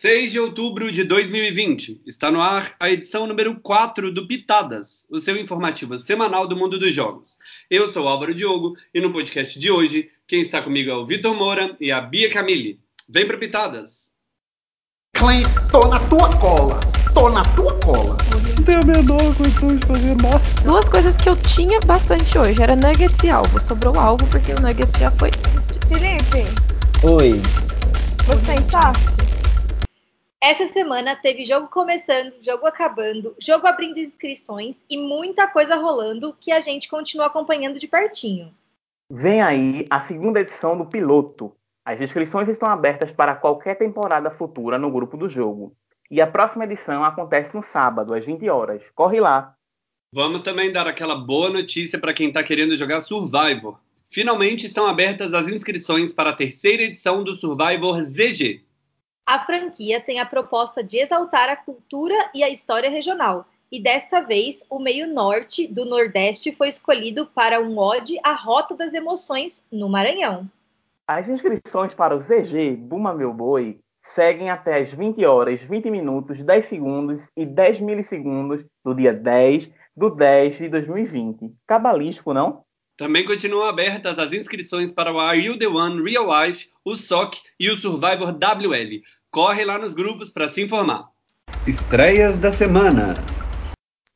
6 de outubro de 2020, está no ar a edição número 4 do Pitadas, o seu informativo semanal do mundo dos jogos. Eu sou Álvaro Diogo e no podcast de hoje, quem está comigo é o Vitor Moura e a Bia Camille. Vem para Pitadas! Clank, tô na tua cola! Tô na tua cola! Não tenho a menor condição de fazer nada. Duas coisas que eu tinha bastante hoje era nuggets e alvo. Sobrou alvo porque o nuggets já foi. Felipe, Oi. você está? Essa semana teve jogo começando, jogo acabando, jogo abrindo inscrições e muita coisa rolando que a gente continua acompanhando de pertinho. Vem aí a segunda edição do Piloto. As inscrições estão abertas para qualquer temporada futura no grupo do jogo. E a próxima edição acontece no sábado, às 20 horas. Corre lá! Vamos também dar aquela boa notícia para quem está querendo jogar Survivor. Finalmente estão abertas as inscrições para a terceira edição do Survivor ZG. A franquia tem a proposta de exaltar a cultura e a história regional, e desta vez o meio norte do Nordeste foi escolhido para um ode à Rota das Emoções no Maranhão. As inscrições para o ZG Buma Meu Boi seguem até as 20 horas, 20 minutos, 10 segundos e 10 milissegundos do dia 10 do 10 de 2020. Cabalístico, não? Também continuam abertas as inscrições para o Are You The One Real Life, o SOC e o Survivor WL. Corre lá nos grupos para se informar. Estreias da semana.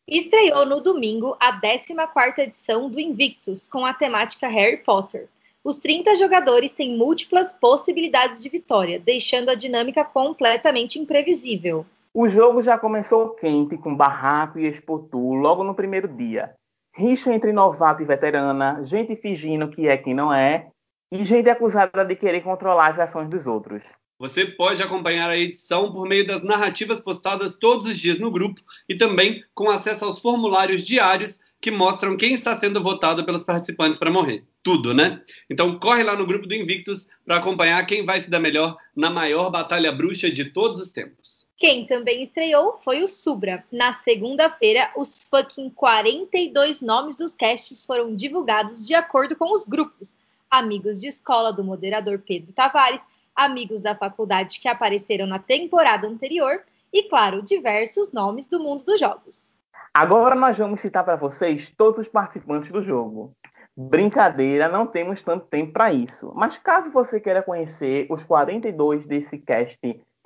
Estreou no domingo a 14ª edição do Invictus, com a temática Harry Potter. Os 30 jogadores têm múltiplas possibilidades de vitória, deixando a dinâmica completamente imprevisível. O jogo já começou quente, com barraco e expotu logo no primeiro dia. Rixa entre novato e veterana, gente fingindo que é quem não é, e gente acusada de querer controlar as ações dos outros. Você pode acompanhar a edição por meio das narrativas postadas todos os dias no grupo e também com acesso aos formulários diários que mostram quem está sendo votado pelos participantes para morrer. Tudo, né? Então corre lá no grupo do Invictus para acompanhar quem vai se dar melhor na maior batalha bruxa de todos os tempos. Quem também estreou foi o Subra. Na segunda-feira, os fucking 42 nomes dos casts foram divulgados de acordo com os grupos. Amigos de escola do moderador Pedro Tavares, amigos da faculdade que apareceram na temporada anterior e, claro, diversos nomes do mundo dos jogos. Agora nós vamos citar para vocês todos os participantes do jogo. Brincadeira, não temos tanto tempo para isso. Mas caso você queira conhecer os 42 desse cast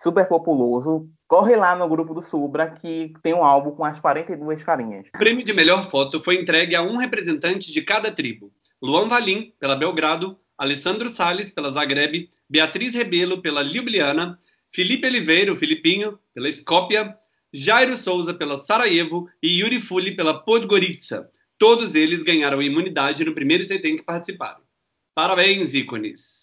super populoso, corre lá no grupo do Subra que tem um álbum com as 42 carinhas. O prêmio de melhor foto foi entregue a um representante de cada tribo. Luan Valim, pela Belgrado, Alessandro Sales, pela Zagreb, Beatriz Rebelo, pela Ljubljana, Felipe Oliveira, o Filipinho, pela Skopje, Jairo Souza, pela Sarajevo e Yuri Fuli, pela Podgorica. Todos eles ganharam imunidade no primeiro em que participaram. Parabéns, ícones!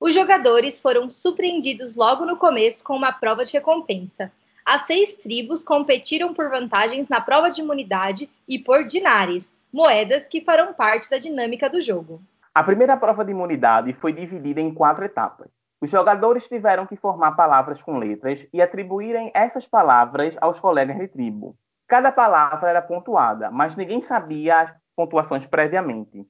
Os jogadores foram surpreendidos logo no começo com uma prova de recompensa. As seis tribos competiram por vantagens na prova de imunidade e por dinares, moedas que farão parte da dinâmica do jogo. A primeira prova de imunidade foi dividida em quatro etapas. Os jogadores tiveram que formar palavras com letras e atribuírem essas palavras aos colegas de tribo. Cada palavra era pontuada, mas ninguém sabia as pontuações previamente.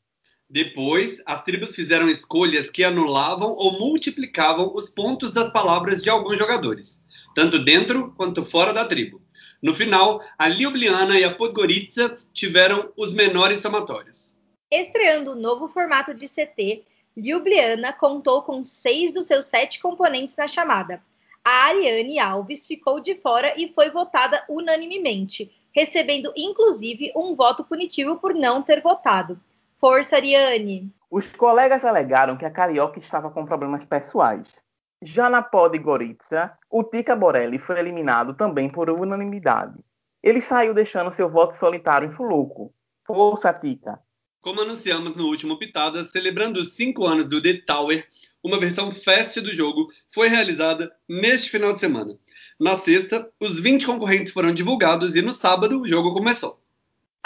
Depois, as tribos fizeram escolhas que anulavam ou multiplicavam os pontos das palavras de alguns jogadores, tanto dentro quanto fora da tribo. No final, a Ljubljana e a Podgorica tiveram os menores somatórios. Estreando o novo formato de CT, Ljubljana contou com seis dos seus sete componentes na chamada. A Ariane Alves ficou de fora e foi votada unanimemente, recebendo inclusive um voto punitivo por não ter votado. Força, Ariane! Os colegas alegaram que a Carioca estava com problemas pessoais. Já na Podgorica, o Tica Borelli foi eliminado também por unanimidade. Ele saiu deixando seu voto solitário em Fuluco. Força, Tica! Como anunciamos no último Pitada, celebrando os 5 anos do The Tower, uma versão fest do jogo foi realizada neste final de semana. Na sexta, os 20 concorrentes foram divulgados e no sábado o jogo começou.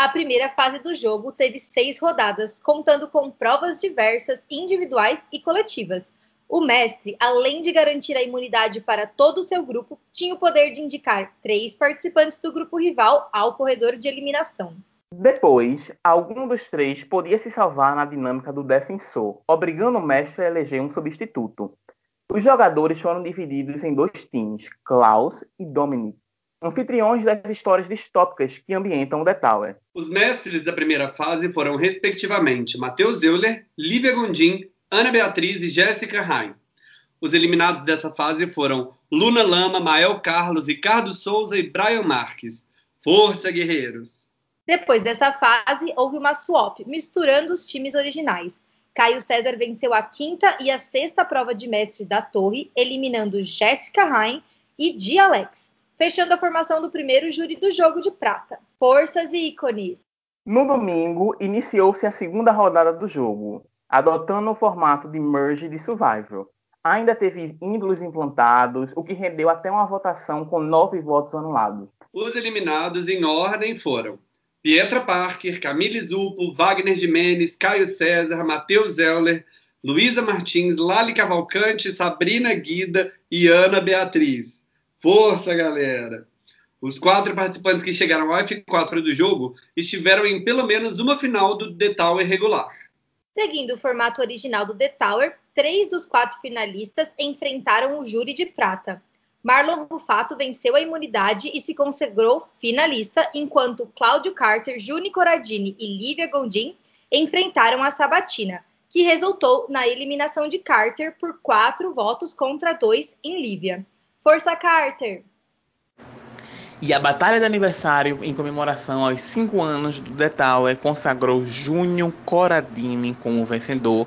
A primeira fase do jogo teve seis rodadas, contando com provas diversas, individuais e coletivas. O mestre, além de garantir a imunidade para todo o seu grupo, tinha o poder de indicar três participantes do grupo rival ao corredor de eliminação. Depois, algum dos três podia se salvar na dinâmica do defensor, obrigando o mestre a eleger um substituto. Os jogadores foram divididos em dois times, Klaus e Dominic, anfitriões das histórias distópicas que ambientam o The Tower. Os mestres da primeira fase foram, respectivamente, Matheus Euler, Lívia Gondim, Ana Beatriz e Jéssica Rain. Os eliminados dessa fase foram Luna Lama, Mael Carlos, Ricardo Souza e Brian Marques. Força, guerreiros! Depois dessa fase, houve uma swap, misturando os times originais. Caio César venceu a quinta e a sexta prova de mestre da torre, eliminando Jéssica Rain e Di Alex, fechando a formação do primeiro júri do jogo de prata. Forças e ícones! No domingo, iniciou-se a segunda rodada do jogo, adotando o formato de merge de survival. Ainda teve ídolos implantados, o que rendeu até uma votação com nove votos anulados. Os eliminados em ordem foram Pietra Parker, Camille Zupo, Wagner Jimenez, Caio César, Matheus Euler, Luísa Martins, Lali Cavalcante, Sabrina Guida e Ana Beatriz. Força, galera! Os quatro participantes que chegaram ao F4 do jogo estiveram em pelo menos uma final do The Tower regular. Seguindo o formato original do The Tower, três dos quatro finalistas enfrentaram o júri de prata. Marlon Rufato venceu a imunidade e se consagrou finalista, enquanto Cláudio Carter, Juni Coradini e Lívia Gondim enfrentaram a Sabatina, que resultou na eliminação de Carter por quatro votos contra dois em Lívia. Força Carter! E a Batalha de Aniversário, em comemoração aos cinco anos do The Tower, consagrou Júnior Coradini como vencedor,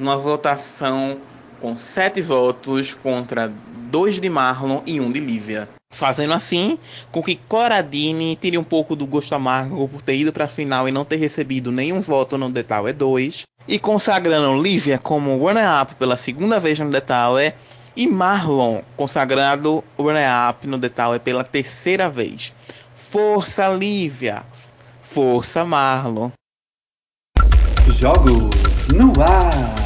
numa votação com sete votos contra dois de Marlon e um de Lívia. Fazendo assim com que Coradini tire um pouco do gosto amargo por ter ido para a final e não ter recebido nenhum voto no Tower 2, e consagrando Lívia como runner-up pela segunda vez no Tower, e Marlon consagrado runner-up no The Tower pela terceira vez. Força Lívia! Força Marlon! Jogos no ar!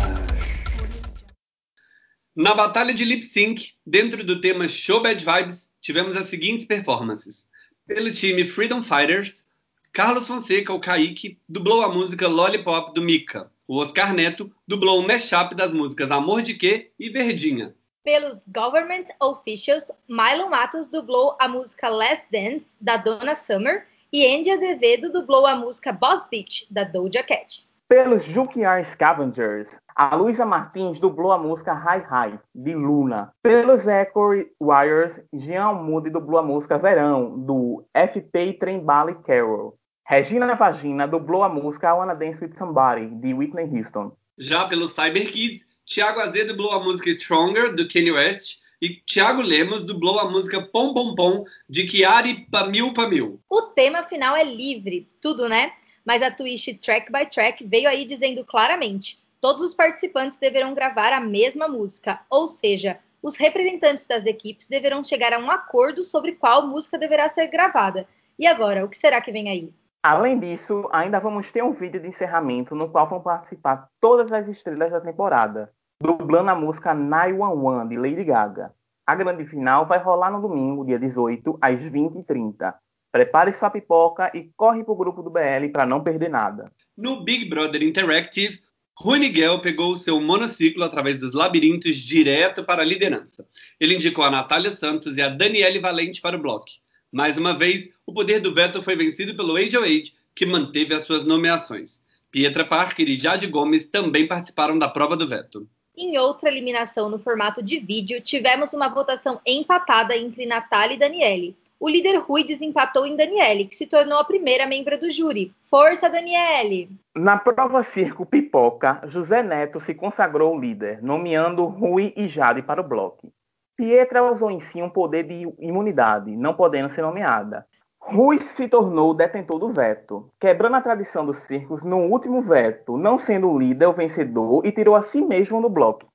Na batalha de lip sync, dentro do tema Show Bad Vibes, tivemos as seguintes performances. Pelo time Freedom Fighters, Carlos Fonseca, o Kaique, dublou a música Lollipop do Mika. O Oscar Neto dublou o mashup das músicas Amor de Quê e Verdinha. Pelos Government Officials, Milo Matos dublou a música Last Dance, da Donna Summer, e Andy Azevedo dublou a música Boss Beach, da Doja Cat. Pelos Junkyard Scavengers, a Luísa Martins dublou a música High High, de Luna. Pelos Echo Wires, Jean Moody dublou a música Verão, do FP Trembale Carol. Regina Vagina dublou a música I Wanna Dance With Somebody, de Whitney Houston. Já pelo Cyber Kids, Thiago Azedo dublou a música Stronger, do Kanye West, e Thiago Lemos dublou a música Pom Pom Pom, de Chiari Pamil Pamil. O tema final é livre, tudo, né? Mas a Twitch Track by Track veio aí dizendo claramente: todos os participantes deverão gravar a mesma música, ou seja, os representantes das equipes deverão chegar a um acordo sobre qual música deverá ser gravada. E agora, o que será que vem aí? Além disso, ainda vamos ter um vídeo de encerramento no qual vão participar todas as estrelas da temporada, dublando a música 911 de Lady Gaga. A grande final vai rolar no domingo, dia 18, às 20h30. Prepare sua pipoca e corre pro grupo do BL para não perder nada. No Big Brother Interactive, Rui Miguel pegou o seu monociclo através dos labirintos direto para a liderança. Ele indicou a Natália Santos e a Daniele Valente para o bloco. Mais uma vez, o poder do veto foi vencido pelo Age Age, que manteve as suas nomeações. Pietra Parker e Jade Gomes também participaram da prova do veto. Em outra eliminação no formato de vídeo, tivemos uma votação empatada entre Natália e Daniele. O líder Rui desempatou em Daniele, que se tornou a primeira membro do júri. Força, Daniele! Na prova Circo Pipoca, José Neto se consagrou líder, nomeando Rui e Jade para o bloco. Pietra usou em si um poder de imunidade, não podendo ser nomeada. Rui se tornou detentor do veto, quebrando a tradição dos circos no último veto, não sendo o líder o vencedor e tirou a si mesmo do bloco.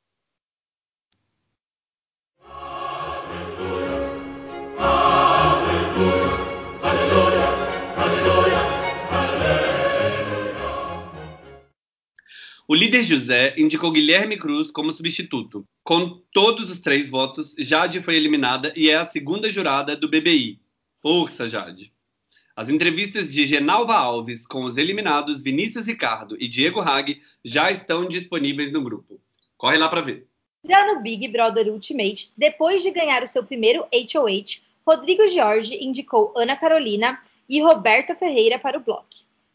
O líder José indicou Guilherme Cruz como substituto. Com todos os três votos, Jade foi eliminada e é a segunda jurada do BBI. Força, Jade! As entrevistas de Genalva Alves com os eliminados Vinícius Ricardo e Diego Hag já estão disponíveis no grupo. Corre lá para ver. Já no Big Brother Ultimate, depois de ganhar o seu primeiro HOH, Rodrigo Jorge indicou Ana Carolina e Roberta Ferreira para o bloco.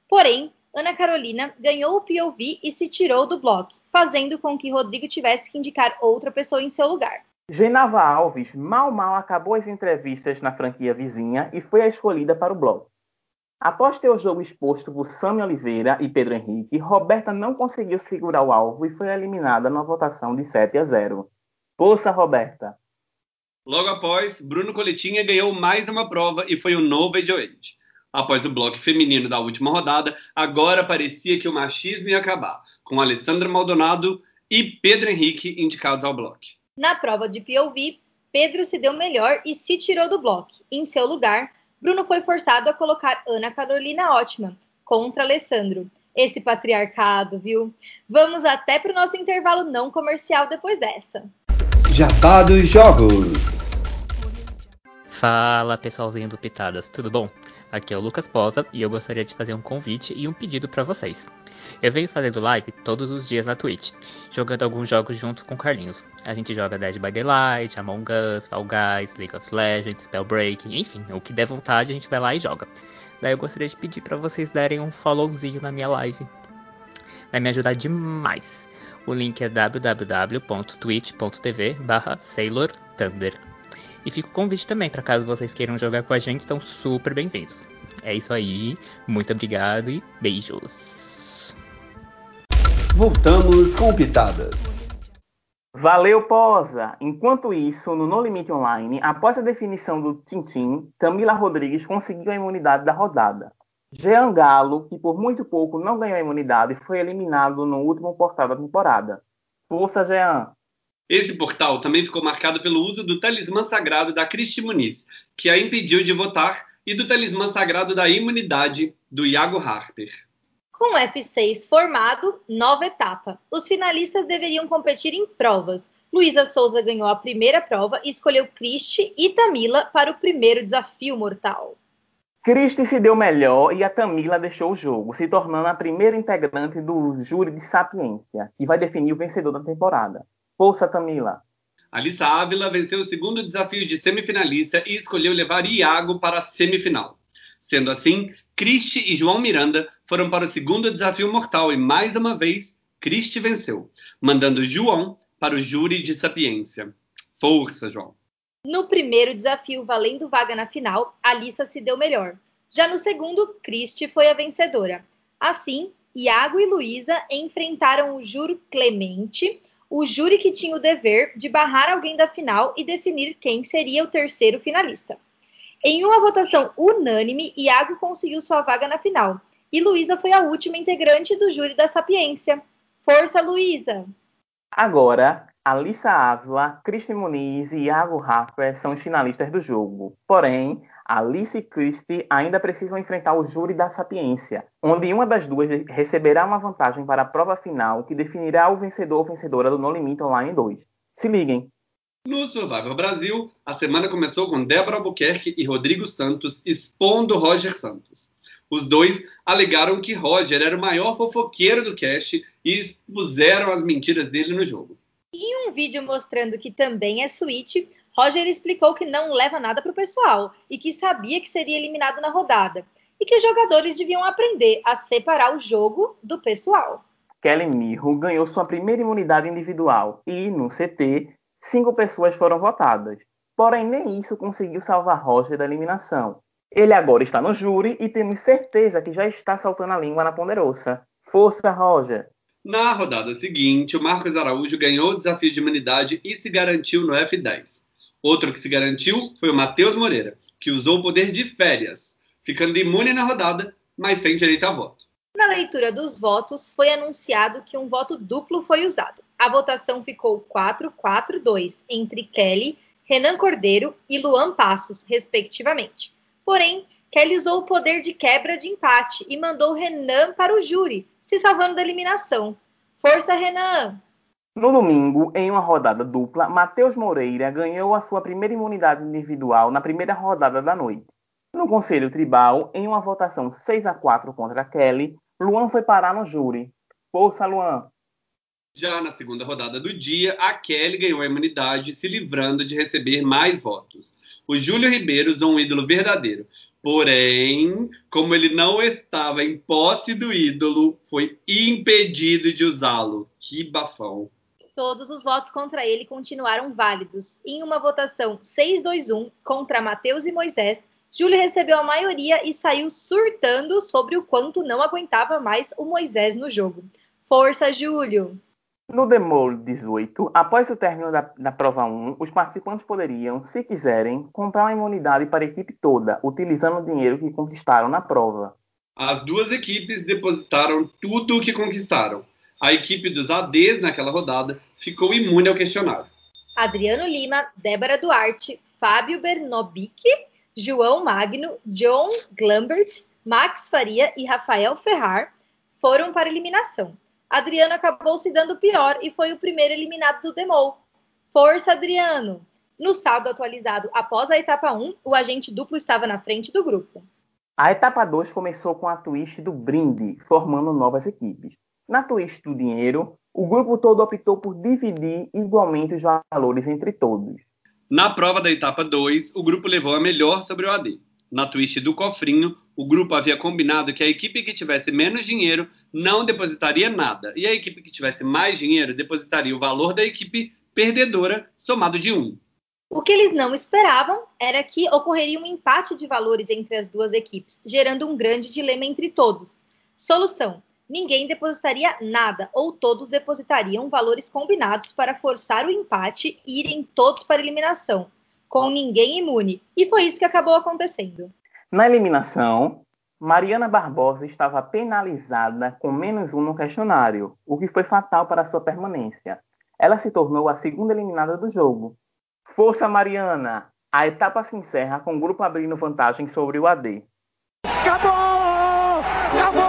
Porém, Ana Carolina ganhou o POV e se tirou do bloco, fazendo com que Rodrigo tivesse que indicar outra pessoa em seu lugar. Genava Alves mal mal acabou as entrevistas na franquia vizinha e foi a escolhida para o bloco. Após ter o jogo exposto por Sami Oliveira e Pedro Henrique, Roberta não conseguiu segurar o alvo e foi eliminada na votação de 7 a 0. Força, Roberta! Logo após, Bruno Coletinha ganhou mais uma prova e foi o novo Age Após o bloco feminino da última rodada, agora parecia que o machismo ia acabar, com Alessandra Maldonado e Pedro Henrique indicados ao bloco. Na prova de POV, Pedro se deu melhor e se tirou do bloco. Em seu lugar, Bruno foi forçado a colocar Ana Carolina Ótima contra Alessandro. Esse patriarcado, viu? Vamos até para o nosso intervalo não comercial depois dessa. Jabá dos Jogos. Fala pessoalzinho do Pitadas, tudo bom? Aqui é o Lucas Posa e eu gostaria de fazer um convite e um pedido para vocês. Eu venho fazendo live todos os dias na Twitch, jogando alguns jogos junto com o Carlinhos. A gente joga Dead by Daylight, Among Us, Fall Guys, League of Legends, Spellbreaking, enfim, o que der vontade a gente vai lá e joga. Daí eu gostaria de pedir para vocês darem um followzinho na minha live. Vai me ajudar demais. O link é www.twitch.tv barra Sailor Thunder. E fica o convite também, para caso vocês queiram jogar com a gente, estão super bem-vindos. É isso aí, muito obrigado e beijos. Voltamos com Pitadas. Valeu, Posa! Enquanto isso, no No Limite Online, após a definição do Tintim, Camila Rodrigues conseguiu a imunidade da rodada. Jean Galo, que por muito pouco não ganhou a imunidade, foi eliminado no último portal da temporada. Força, Jean! Esse portal também ficou marcado pelo uso do talismã sagrado da Cristi Muniz, que a impediu de votar, e do talismã sagrado da imunidade do Iago Harper. Com o F6 formado, nova etapa. Os finalistas deveriam competir em provas. Luísa Souza ganhou a primeira prova e escolheu Cristi e Tamila para o primeiro desafio mortal. Cristi se deu melhor e a Tamila deixou o jogo, se tornando a primeira integrante do júri de Sapiência, que vai definir o vencedor da temporada. Força, Camila. Alissa Ávila venceu o segundo desafio de semifinalista e escolheu levar Iago para a semifinal. Sendo assim, Cristi e João Miranda foram para o segundo desafio mortal e, mais uma vez, Cristi venceu, mandando João para o júri de sapiência. Força, João. No primeiro desafio, valendo vaga na final, Alissa se deu melhor. Já no segundo, Cristi foi a vencedora. Assim, Iago e Luísa enfrentaram o júri Clemente, o júri que tinha o dever de barrar alguém da final e definir quem seria o terceiro finalista. Em uma votação unânime, Iago conseguiu sua vaga na final e Luísa foi a última integrante do júri da Sapiência. Força, Luísa! Agora, Alissa Ávila, Cristi Muniz e Iago Harper são os finalistas do jogo. Porém, Alice e Christie ainda precisam enfrentar o júri da sapiência, onde uma das duas receberá uma vantagem para a prova final que definirá o vencedor ou vencedora do No Limite Online 2. Se liguem! No Survivor Brasil, a semana começou com Débora Albuquerque e Rodrigo Santos expondo Roger Santos. Os dois alegaram que Roger era o maior fofoqueiro do cast e expuseram as mentiras dele no jogo. Em um vídeo mostrando que também é suíte, Roger explicou que não leva nada para o pessoal e que sabia que seria eliminado na rodada e que os jogadores deviam aprender a separar o jogo do pessoal. Kelly Mirro ganhou sua primeira imunidade individual e, no CT, cinco pessoas foram votadas. Porém, nem isso conseguiu salvar Roger da eliminação. Ele agora está no júri e temos certeza que já está saltando a língua na ponderosa. Força, Roger! Na rodada seguinte, o Marcos Araújo ganhou o desafio de imunidade e se garantiu no F10. Outro que se garantiu foi o Matheus Moreira, que usou o poder de férias, ficando imune na rodada, mas sem direito a voto. Na leitura dos votos, foi anunciado que um voto duplo foi usado. A votação ficou 4-4-2 entre Kelly, Renan Cordeiro e Luan Passos, respectivamente. Porém, Kelly usou o poder de quebra de empate e mandou Renan para o júri, se salvando da eliminação. Força, Renan! No domingo, em uma rodada dupla, Matheus Moreira ganhou a sua primeira imunidade individual na primeira rodada da noite. No Conselho Tribal, em uma votação 6 a 4 contra Kelly, Luan foi parar no júri. Força, Luan! Já na segunda rodada do dia, a Kelly ganhou a imunidade, se livrando de receber mais votos. O Júlio Ribeiro usou um ídolo verdadeiro. Porém, como ele não estava em posse do ídolo, foi impedido de usá-lo. Que bafão. Todos os votos contra ele continuaram válidos. Em uma votação 6-2-1 contra Matheus e Moisés, Júlio recebeu a maioria e saiu surtando sobre o quanto não aguentava mais o Moisés no jogo. Força, Júlio! No Demol 18, após o término da, da prova 1, os participantes poderiam, se quiserem, comprar uma imunidade para a equipe toda, utilizando o dinheiro que conquistaram na prova. As duas equipes depositaram tudo o que conquistaram. A equipe dos ADs naquela rodada ficou imune ao questionário. Adriano Lima, Débora Duarte, Fábio Bernobic, João Magno, John Glambert, Max Faria e Rafael Ferrar foram para a eliminação. Adriano acabou se dando pior e foi o primeiro eliminado do Demol. Força, Adriano! No saldo atualizado após a etapa 1, o agente duplo estava na frente do grupo. A etapa 2 começou com a twist do brinde, formando novas equipes. Na twist do dinheiro, o grupo todo optou por dividir igualmente os valores entre todos. Na prova da etapa 2, o grupo levou a melhor sobre o AD. Na twist do cofrinho, o grupo havia combinado que a equipe que tivesse menos dinheiro não depositaria nada, e a equipe que tivesse mais dinheiro depositaria o valor da equipe perdedora somado de 1. Um. O que eles não esperavam era que ocorreria um empate de valores entre as duas equipes, gerando um grande dilema entre todos. Solução: ninguém depositaria nada ou todos depositariam valores combinados para forçar o empate e irem todos para a eliminação, com ninguém imune. E foi isso que acabou acontecendo. Na eliminação, Mariana Barbosa estava penalizada com menos um no questionário, o que foi fatal para sua permanência. Ela se tornou a segunda eliminada do jogo. Força Mariana! A etapa se encerra com o grupo abrindo vantagem sobre o AD. Acabou! Acabou!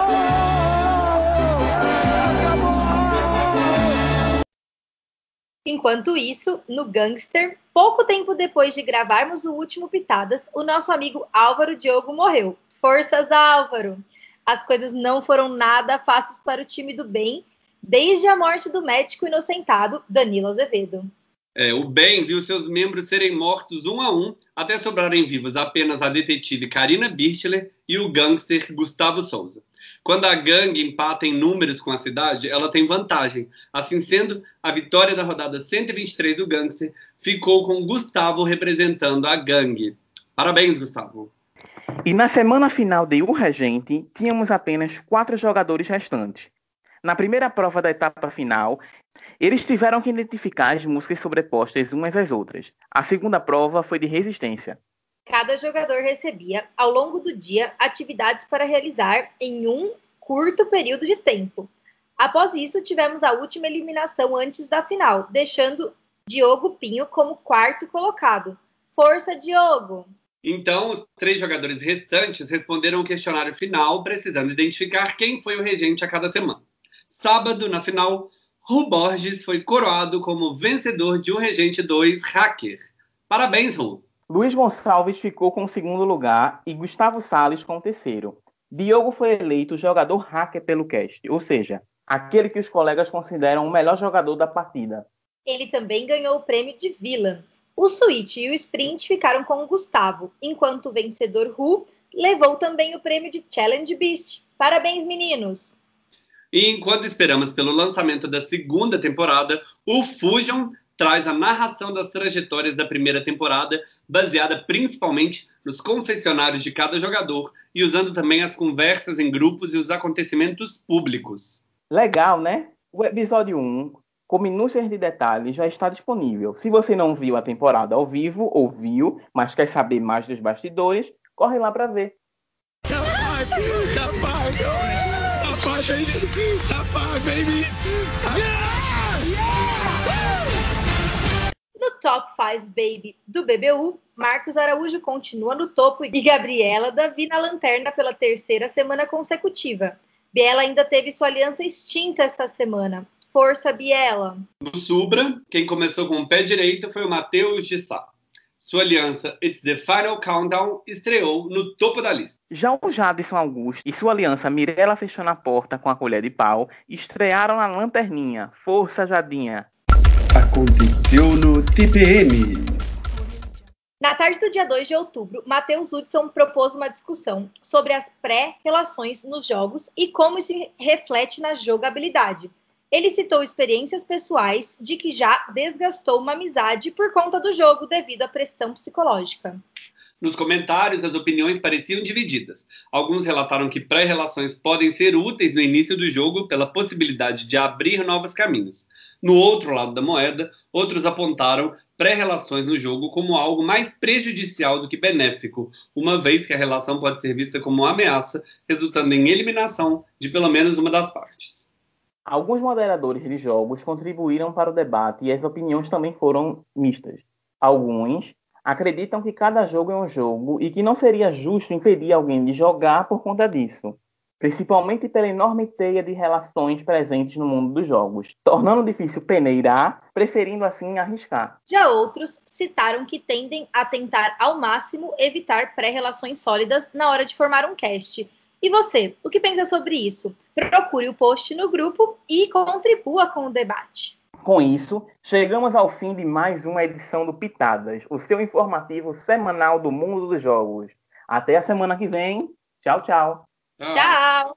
Enquanto isso, no Gangster, pouco tempo depois de gravarmos o último Pitadas, o nosso amigo Álvaro Diogo morreu. Forças, Álvaro! As coisas não foram nada fáceis para o time do bem, desde a morte do médico inocentado Danilo Azevedo. É, o bem viu seus membros serem mortos um a um, até sobrarem vivos apenas a detetive Karina Birchler e o gangster Gustavo Souza. Quando a gangue empata em números com a cidade, ela tem vantagem. Assim sendo, a vitória da rodada 123 do Gangster ficou com Gustavo representando a gangue. Parabéns, Gustavo. E na semana final de O Regente, tínhamos apenas quatro jogadores restantes. Na primeira prova da etapa final, eles tiveram que identificar as músicas sobrepostas umas às outras. A segunda prova foi de resistência. Cada jogador recebia, ao longo do dia, atividades para realizar em um curto período de tempo. Após isso, tivemos a última eliminação antes da final, deixando Diogo Pinho como quarto colocado. Força, Diogo! Então, os três jogadores restantes responderam o questionário final, precisando identificar quem foi o regente a cada semana. Sábado, na final, Ru Borges foi coroado como vencedor de um Regente 2 Hacker. Parabéns, Ru! Luiz Gonçalves ficou com o segundo lugar e Gustavo Sales com o terceiro. Diogo foi eleito jogador hacker pelo cast, ou seja, aquele que os colegas consideram o melhor jogador da partida. Ele também ganhou o prêmio de Villain. O Switch e o Sprint ficaram com o Gustavo, enquanto o vencedor Ru levou também o prêmio de Challenge Beast. Parabéns, meninos! E enquanto esperamos pelo lançamento da segunda temporada, o Fusion traz a narração das trajetórias da primeira temporada, baseada principalmente nos confessionários de cada jogador e usando também as conversas em grupos e os acontecimentos públicos. Legal, né? O episódio 1, com minúcias de detalhes, já está disponível. Se você não viu a temporada ao vivo ou viu, mas quer saber mais dos bastidores, corre lá para ver. Five, top five, baby, baby. Yeah! Top 5 Baby do BBU, Marcos Araújo continua no topo e Gabriela Davi na lanterna pela terceira semana consecutiva. Biela ainda teve sua aliança extinta essa semana. Força, Biela! No Subra, quem começou com o pé direito foi o Matheus de Sá. Sua aliança It's the Final Countdown estreou no topo da lista. Já o Jadson Augusto e sua aliança Mirella fechou na porta com a colher de pau estrearam na lanterninha. Força, Jadinha! Aconteceu no TPM. Na tarde do dia 2 de outubro, Matheus Hudson propôs uma discussão sobre as pré-relações nos jogos e como isso reflete na jogabilidade. Ele citou experiências pessoais de que já desgastou uma amizade por conta do jogo devido à pressão psicológica. Nos comentários, as opiniões pareciam divididas. Alguns relataram que pré-relações podem ser úteis no início do jogo pela possibilidade de abrir novos caminhos. No outro lado da moeda, outros apontaram pré-relações no jogo como algo mais prejudicial do que benéfico, uma vez que a relação pode ser vista como uma ameaça, resultando em eliminação de pelo menos uma das partes. Alguns moderadores de jogos contribuíram para o debate e as opiniões também foram mistas. Alguns acreditam que cada jogo é um jogo e que não seria justo impedir alguém de jogar por conta disso, principalmente pela enorme teia de relações presentes no mundo dos jogos, tornando difícil peneirar, preferindo assim arriscar. Já outros citaram que tendem a tentar ao máximo evitar pré-relações sólidas na hora de formar um cast. E você, o que pensa sobre isso? Procure o post no grupo e contribua com o debate. Com isso, chegamos ao fim de mais uma edição do Pitadas, o seu informativo semanal do mundo dos jogos. Até a semana que vem. Tchau, tchau. Tchau!